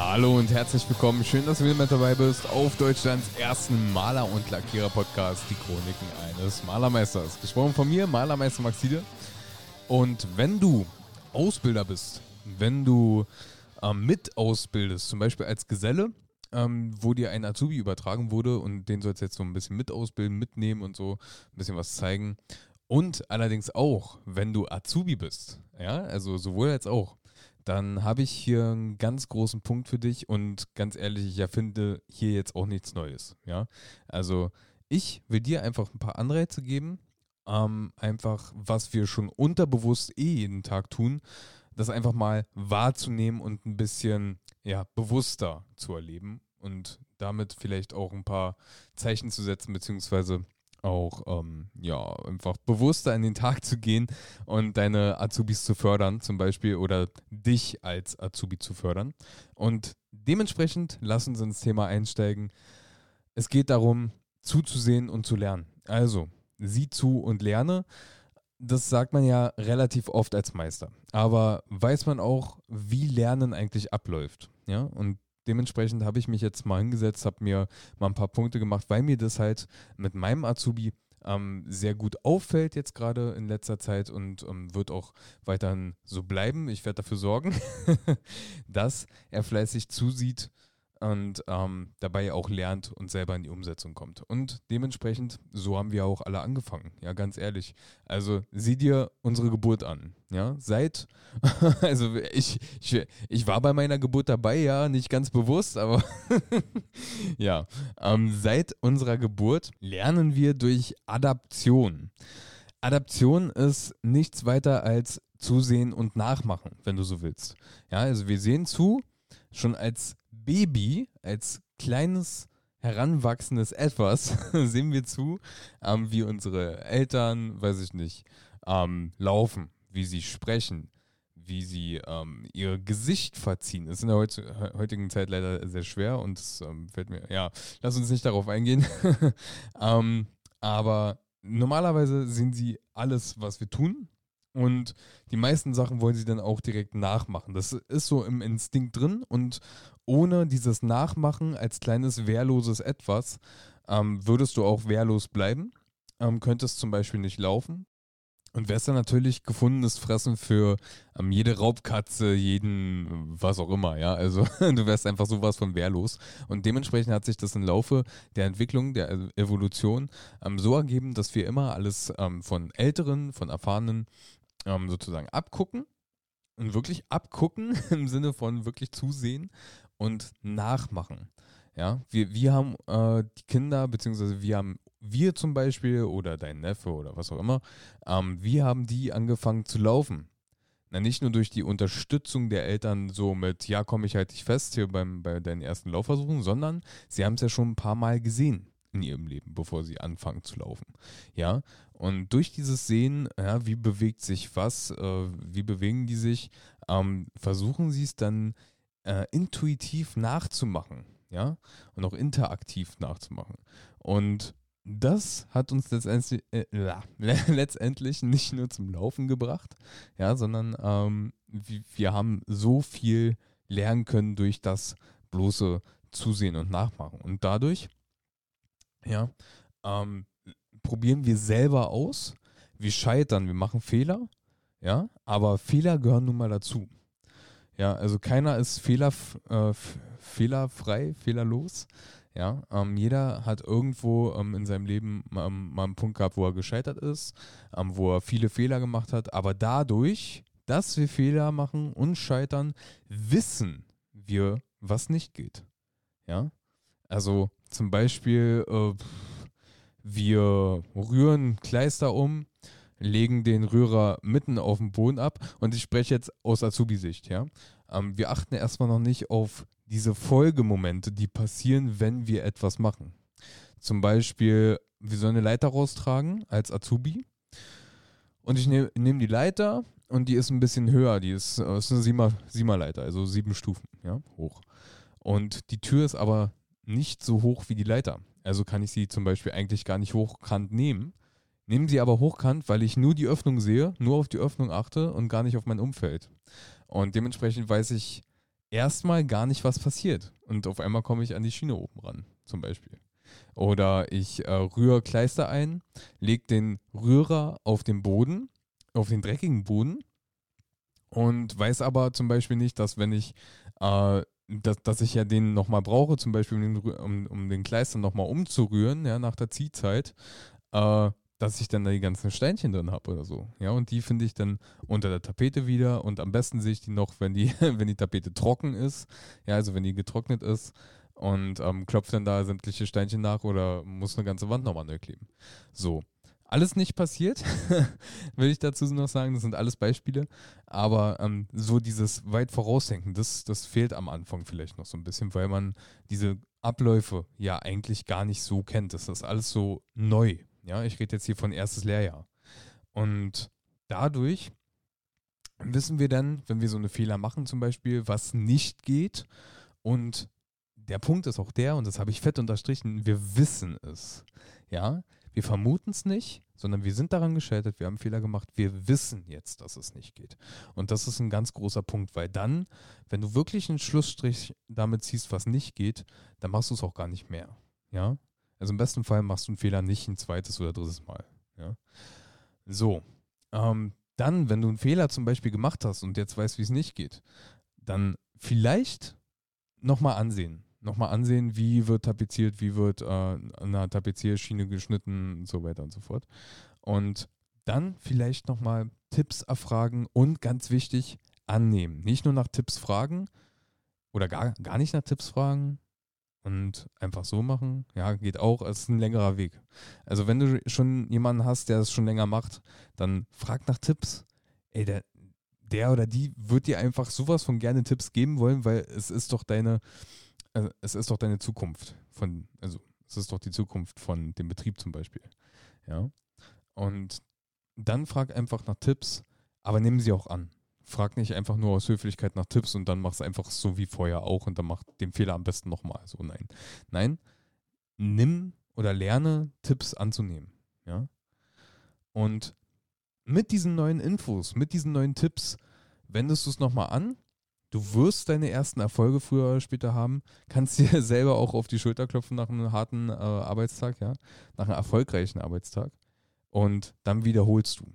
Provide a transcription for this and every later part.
Hallo und herzlich willkommen. Schön, dass du wieder mit dabei bist auf Deutschlands ersten Maler- und Lackierer-Podcast, die Chroniken eines Malermeisters. Gesprochen von mir, Malermeister Maxide. Und wenn du Ausbilder bist, wenn du ähm, mit ausbildest, zum Beispiel als Geselle, ähm, wo dir ein Azubi übertragen wurde und den sollst du jetzt so ein bisschen mit ausbilden, mitnehmen und so ein bisschen was zeigen. Und allerdings auch, wenn du Azubi bist, ja, also sowohl als auch, dann habe ich hier einen ganz großen Punkt für dich und ganz ehrlich, ich erfinde hier jetzt auch nichts Neues, ja. Also ich will dir einfach ein paar Anreize geben, ähm, einfach was wir schon unterbewusst eh jeden Tag tun, das einfach mal wahrzunehmen und ein bisschen ja, bewusster zu erleben und damit vielleicht auch ein paar Zeichen zu setzen, beziehungsweise auch ähm, ja, einfach bewusster in den Tag zu gehen und deine Azubis zu fördern, zum Beispiel, oder dich als Azubi zu fördern. Und dementsprechend lassen Sie ins Thema einsteigen. Es geht darum, zuzusehen und zu lernen. Also, sieh zu und lerne. Das sagt man ja relativ oft als Meister. Aber weiß man auch, wie Lernen eigentlich abläuft? Ja, und dementsprechend habe ich mich jetzt mal hingesetzt, habe mir mal ein paar Punkte gemacht, weil mir das halt mit meinem Azubi ähm, sehr gut auffällt jetzt gerade in letzter Zeit und ähm, wird auch weiterhin so bleiben. Ich werde dafür sorgen, dass er fleißig zusieht und ähm, dabei auch lernt und selber in die Umsetzung kommt. Und dementsprechend, so haben wir auch alle angefangen, ja, ganz ehrlich. Also sieh dir unsere Geburt an, ja, seit, also ich, ich, ich war bei meiner Geburt dabei, ja, nicht ganz bewusst, aber ja, ähm, seit unserer Geburt lernen wir durch Adaption. Adaption ist nichts weiter als zusehen und nachmachen, wenn du so willst. Ja, also wir sehen zu, schon als Baby, als kleines heranwachsendes Etwas, sehen wir zu, ähm, wie unsere Eltern, weiß ich nicht, ähm, laufen, wie sie sprechen, wie sie ähm, ihr Gesicht verziehen. Das ist in der heutigen Zeit leider sehr schwer und es ähm, fällt mir, ja, lass uns nicht darauf eingehen. ähm, aber normalerweise sehen sie alles, was wir tun, und die meisten Sachen wollen sie dann auch direkt nachmachen. Das ist so im Instinkt drin und ohne dieses Nachmachen als kleines wehrloses Etwas ähm, würdest du auch wehrlos bleiben, ähm, könntest zum Beispiel nicht laufen und wärst dann natürlich gefundenes Fressen für ähm, jede Raubkatze, jeden, was auch immer, ja. Also du wärst einfach sowas von wehrlos. Und dementsprechend hat sich das im Laufe der Entwicklung, der Evolution ähm, so ergeben, dass wir immer alles ähm, von Älteren, von Erfahrenen ähm, sozusagen abgucken und wirklich abgucken im Sinne von wirklich zusehen und nachmachen. Ja, wir, wir haben äh, die Kinder, beziehungsweise wir haben, wir zum Beispiel oder dein Neffe oder was auch immer, ähm, wir haben die angefangen zu laufen. Na, nicht nur durch die Unterstützung der Eltern so mit, ja, komm, ich halte dich fest hier beim, bei deinen ersten Laufversuchen, sondern sie haben es ja schon ein paar Mal gesehen in ihrem Leben, bevor sie anfangen zu laufen. Ja, und durch dieses Sehen, ja, wie bewegt sich was, äh, wie bewegen die sich, ähm, versuchen sie es dann äh, intuitiv nachzumachen, ja, und auch interaktiv nachzumachen. Und das hat uns letztendlich, äh, letztendlich nicht nur zum Laufen gebracht, ja, sondern ähm, wir haben so viel lernen können durch das bloße Zusehen und Nachmachen. Und dadurch ja, ähm, probieren wir selber aus, wir scheitern, wir machen Fehler, ja, aber Fehler gehören nun mal dazu. Ja, also keiner ist fehler, äh, fehlerfrei, fehlerlos. Ja, ähm, jeder hat irgendwo ähm, in seinem Leben ähm, mal einen Punkt gehabt, wo er gescheitert ist, ähm, wo er viele Fehler gemacht hat, aber dadurch, dass wir Fehler machen und scheitern, wissen wir, was nicht geht. Ja, also zum Beispiel, äh, wir rühren Kleister um, legen den Rührer mitten auf den Boden ab und ich spreche jetzt aus Azubi-Sicht, ja. Ähm, wir achten erstmal noch nicht auf diese Folgemomente, die passieren, wenn wir etwas machen. Zum Beispiel, wir sollen eine Leiter raustragen als Azubi und ich nehme nehm die Leiter und die ist ein bisschen höher, die ist, äh, ist eine Siemer-Leiter, also sieben Stufen, ja, hoch. Und die Tür ist aber nicht so hoch wie die Leiter. Also kann ich sie zum Beispiel eigentlich gar nicht hochkant nehmen. Nehmen sie aber hochkant, weil ich nur die Öffnung sehe, nur auf die Öffnung achte und gar nicht auf mein Umfeld. Und dementsprechend weiß ich erstmal gar nicht was passiert. Und auf einmal komme ich an die Schiene oben ran, zum Beispiel. Oder ich äh, rühre Kleister ein, lege den Rührer auf den Boden, auf den dreckigen Boden und weiß aber zum Beispiel nicht, dass wenn ich, äh, dass, dass ich ja den nochmal brauche, zum Beispiel um den, um, um den Kleister nochmal umzurühren, ja, nach der Ziehzeit, äh, dass ich dann da die ganzen Steinchen drin habe oder so. Ja, und die finde ich dann unter der Tapete wieder und am besten sehe ich die noch, wenn die, wenn die Tapete trocken ist. Ja, also wenn die getrocknet ist und ähm, klopft dann da sämtliche Steinchen nach oder muss eine ganze Wand nochmal neu kleben. So. Alles nicht passiert, will ich dazu noch sagen. Das sind alles Beispiele. Aber ähm, so dieses weit vorausdenken, das, das fehlt am Anfang vielleicht noch so ein bisschen, weil man diese Abläufe ja eigentlich gar nicht so kennt. Das ist alles so neu. Ja, ich rede jetzt hier von erstes Lehrjahr. Und dadurch wissen wir dann, wenn wir so eine Fehler machen zum Beispiel, was nicht geht. Und der Punkt ist auch der, und das habe ich fett unterstrichen, wir wissen es. Ja, wir vermuten es nicht, sondern wir sind daran gescheitert, wir haben Fehler gemacht, wir wissen jetzt, dass es nicht geht. Und das ist ein ganz großer Punkt, weil dann, wenn du wirklich einen Schlussstrich damit ziehst, was nicht geht, dann machst du es auch gar nicht mehr. Ja, also im besten Fall machst du einen Fehler nicht ein zweites oder drittes Mal. Ja? So, ähm, dann, wenn du einen Fehler zum Beispiel gemacht hast und jetzt weißt, wie es nicht geht, dann vielleicht nochmal ansehen nochmal ansehen, wie wird tapeziert, wie wird äh, an Tapezierschiene geschnitten und so weiter und so fort. Und dann vielleicht nochmal Tipps erfragen und ganz wichtig, annehmen. Nicht nur nach Tipps fragen oder gar, gar nicht nach Tipps fragen und einfach so machen. Ja, geht auch. Es ist ein längerer Weg. Also wenn du schon jemanden hast, der es schon länger macht, dann frag nach Tipps. Ey, der, der oder die wird dir einfach sowas von gerne Tipps geben wollen, weil es ist doch deine, also es ist doch deine Zukunft von, also es ist doch die Zukunft von dem Betrieb zum Beispiel. Ja. Und dann frag einfach nach Tipps, aber nimm sie auch an. Frag nicht einfach nur aus Höflichkeit nach Tipps und dann mach es einfach so wie vorher auch und dann mach den Fehler am besten nochmal. So, nein. Nein, nimm oder lerne Tipps anzunehmen. Ja. Und mit diesen neuen Infos, mit diesen neuen Tipps, wendest du es nochmal an du wirst deine ersten Erfolge früher oder später haben, kannst dir selber auch auf die Schulter klopfen nach einem harten äh, Arbeitstag, ja, nach einem erfolgreichen Arbeitstag und dann wiederholst du.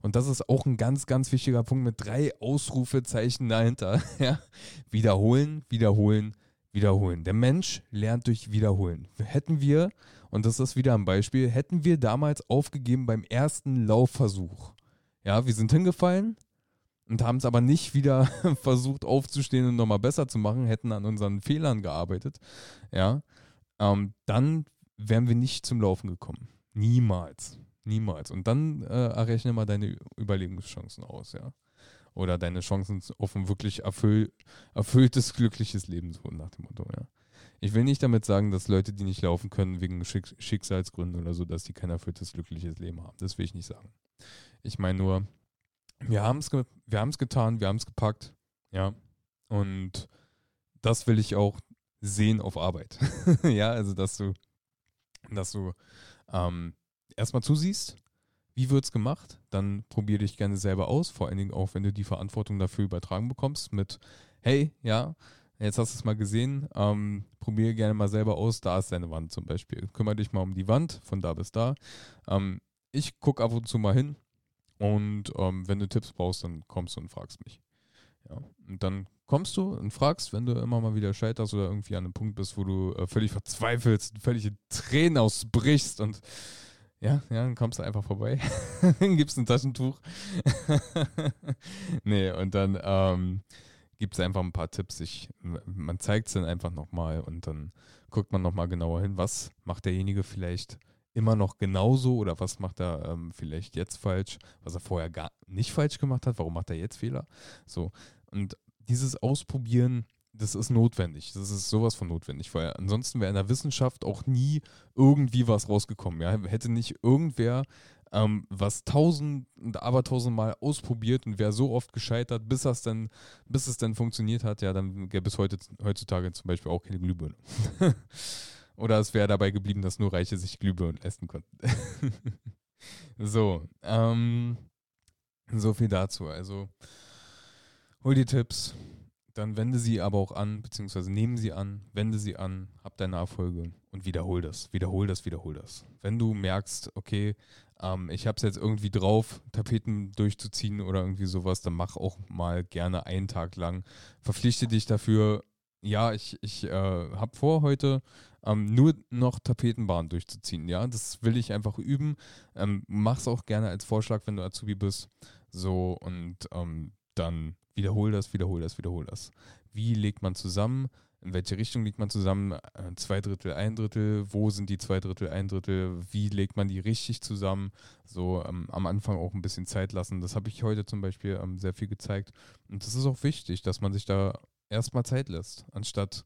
Und das ist auch ein ganz, ganz wichtiger Punkt mit drei Ausrufezeichen dahinter. Ja? Wiederholen, wiederholen, wiederholen. Der Mensch lernt durch Wiederholen. Hätten wir, und das ist wieder ein Beispiel, hätten wir damals aufgegeben beim ersten Laufversuch. Ja, wir sind hingefallen, und haben es aber nicht wieder versucht aufzustehen und nochmal besser zu machen, hätten an unseren Fehlern gearbeitet, ja, ähm, dann wären wir nicht zum Laufen gekommen. Niemals. Niemals. Und dann äh, errechne mal deine Überlebenschancen aus, ja. Oder deine Chancen auf ein wirklich erfüll erfülltes, glückliches Leben, so nach dem Motto, ja. Ich will nicht damit sagen, dass Leute, die nicht laufen können, wegen Schick Schicksalsgründen oder so, dass die kein erfülltes, glückliches Leben haben. Das will ich nicht sagen. Ich meine nur, wir haben es wir haben's getan, wir haben es gepackt, ja. Und das will ich auch sehen auf Arbeit. ja, also dass du, dass du ähm, erstmal zusiehst, wie wird es gemacht, dann probier dich gerne selber aus, vor allen Dingen auch, wenn du die Verantwortung dafür übertragen bekommst mit, hey, ja, jetzt hast du es mal gesehen, ähm, probiere gerne mal selber aus, da ist deine Wand zum Beispiel. Kümmere dich mal um die Wand, von da bis da. Ähm, ich gucke ab und zu mal hin, und ähm, wenn du Tipps brauchst, dann kommst du und fragst mich. Ja. Und dann kommst du und fragst, wenn du immer mal wieder scheiterst oder irgendwie an einem Punkt bist, wo du äh, völlig verzweifelst, völlige Tränen ausbrichst und ja, ja, dann kommst du einfach vorbei, gibst ein Taschentuch. nee, und dann ähm, gibt es einfach ein paar Tipps. Ich, man zeigt es dann einfach nochmal und dann guckt man nochmal genauer hin, was macht derjenige vielleicht immer noch genauso oder was macht er ähm, vielleicht jetzt falsch, was er vorher gar nicht falsch gemacht hat, warum macht er jetzt Fehler? So. Und dieses Ausprobieren, das ist notwendig. Das ist sowas von notwendig, weil ansonsten wäre in der Wissenschaft auch nie irgendwie was rausgekommen. Ja? Hätte nicht irgendwer ähm, was tausend und abertausendmal ausprobiert und wäre so oft gescheitert, bis, das dann, bis es dann funktioniert hat, ja, dann gäbe es heute, heutzutage zum Beispiel auch keine Glühbirne. Oder es wäre dabei geblieben, dass nur Reiche sich Glühbirnen essen konnten. so, ähm, so viel dazu. Also, hol die Tipps, dann wende sie aber auch an, beziehungsweise nehme sie an, wende sie an, hab deine Erfolge und wiederhol das, wiederhol das, wiederhol das. Wenn du merkst, okay, ähm, ich habe es jetzt irgendwie drauf, Tapeten durchzuziehen oder irgendwie sowas, dann mach auch mal gerne einen Tag lang. Verpflichte dich dafür, ja, ich, ich äh, habe vor, heute ähm, nur noch Tapetenbahn durchzuziehen. Ja, das will ich einfach üben. Ähm, mach's auch gerne als Vorschlag, wenn du Azubi bist. So und ähm, dann wiederhol das, wiederhol das, wiederhol das. Wie legt man zusammen? In welche Richtung legt man zusammen? Äh, zwei Drittel, ein Drittel. Wo sind die zwei Drittel, ein Drittel? Wie legt man die richtig zusammen? So ähm, am Anfang auch ein bisschen Zeit lassen. Das habe ich heute zum Beispiel ähm, sehr viel gezeigt. Und das ist auch wichtig, dass man sich da erstmal Zeit lässt, anstatt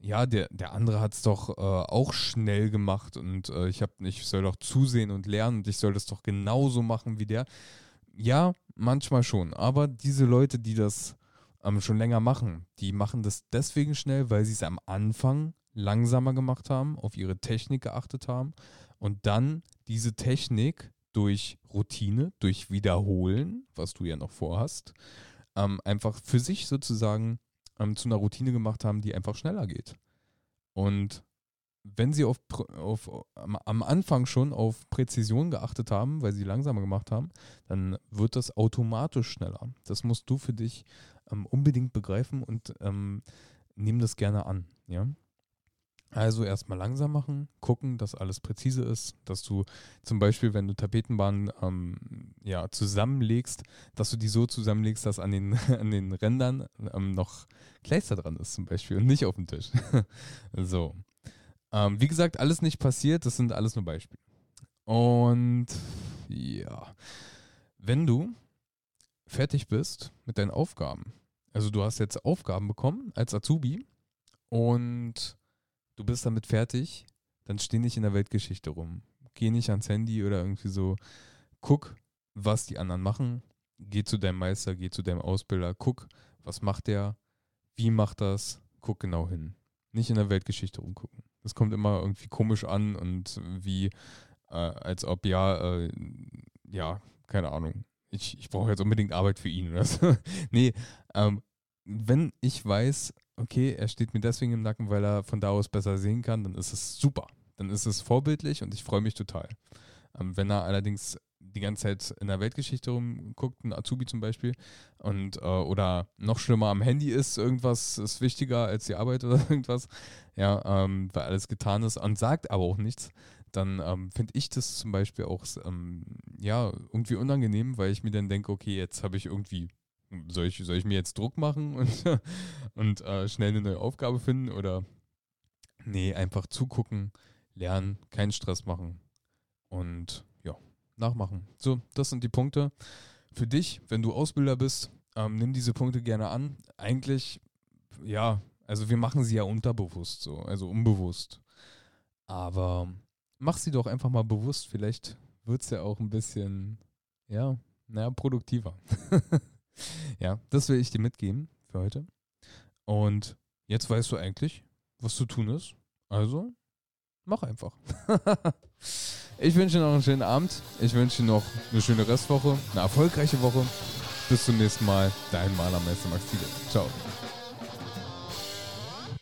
ja, der, der andere hat es doch äh, auch schnell gemacht und äh, ich, hab, ich soll doch zusehen und lernen und ich soll das doch genauso machen wie der. Ja, manchmal schon. Aber diese Leute, die das ähm, schon länger machen, die machen das deswegen schnell, weil sie es am Anfang langsamer gemacht haben, auf ihre Technik geachtet haben und dann diese Technik durch Routine, durch Wiederholen, was du ja noch vorhast, ähm, einfach für sich sozusagen ähm, zu einer Routine gemacht haben, die einfach schneller geht. Und wenn sie auf, auf, am Anfang schon auf Präzision geachtet haben, weil sie langsamer gemacht haben, dann wird das automatisch schneller. Das musst du für dich ähm, unbedingt begreifen und ähm, nimm das gerne an. Ja? Also erstmal langsam machen, gucken, dass alles präzise ist, dass du zum Beispiel, wenn du Tapetenbahnen ähm, ja, zusammenlegst, dass du die so zusammenlegst, dass an den, an den Rändern ähm, noch Kleister dran ist zum Beispiel und nicht auf dem Tisch. so. Ähm, wie gesagt, alles nicht passiert, das sind alles nur Beispiele. Und ja, wenn du fertig bist mit deinen Aufgaben, also du hast jetzt Aufgaben bekommen als Azubi und du bist damit fertig, dann steh nicht in der Weltgeschichte rum. Geh nicht ans Handy oder irgendwie so. Guck, was die anderen machen. Geh zu deinem Meister, geh zu deinem Ausbilder, guck, was macht der, wie macht das, guck genau hin. Nicht in der Weltgeschichte rumgucken. Das kommt immer irgendwie komisch an und wie, äh, als ob, ja, äh, ja, keine Ahnung. Ich, ich brauche jetzt unbedingt Arbeit für ihn oder so. nee, ähm, wenn ich weiß, okay, er steht mir deswegen im Nacken, weil er von da aus besser sehen kann, dann ist es super. Dann ist es vorbildlich und ich freue mich total. Ähm, wenn er allerdings die ganze Zeit in der Weltgeschichte rumguckt, ein Azubi zum Beispiel, und äh, oder noch schlimmer am Handy ist, irgendwas ist wichtiger als die Arbeit oder irgendwas, ja, ähm, weil alles getan ist und sagt aber auch nichts, dann ähm, finde ich das zum Beispiel auch ähm, ja irgendwie unangenehm, weil ich mir dann denke, okay, jetzt habe ich irgendwie soll ich, soll ich mir jetzt Druck machen und, und äh, schnell eine neue Aufgabe finden oder nee, einfach zugucken, lernen, keinen Stress machen und ja, nachmachen. So, das sind die Punkte für dich, wenn du Ausbilder bist. Ähm, nimm diese Punkte gerne an. Eigentlich, ja, also wir machen sie ja unterbewusst so, also unbewusst. Aber mach sie doch einfach mal bewusst. Vielleicht wird es ja auch ein bisschen, ja, naja, produktiver. ja, das will ich dir mitgeben für heute. Und jetzt weißt du eigentlich, was zu tun ist. Also, mach einfach. ich wünsche dir noch einen schönen Abend. Ich wünsche dir noch eine schöne Restwoche, eine erfolgreiche Woche. Bis zum nächsten Mal. Dein Malermeister Max Thiele. Ciao.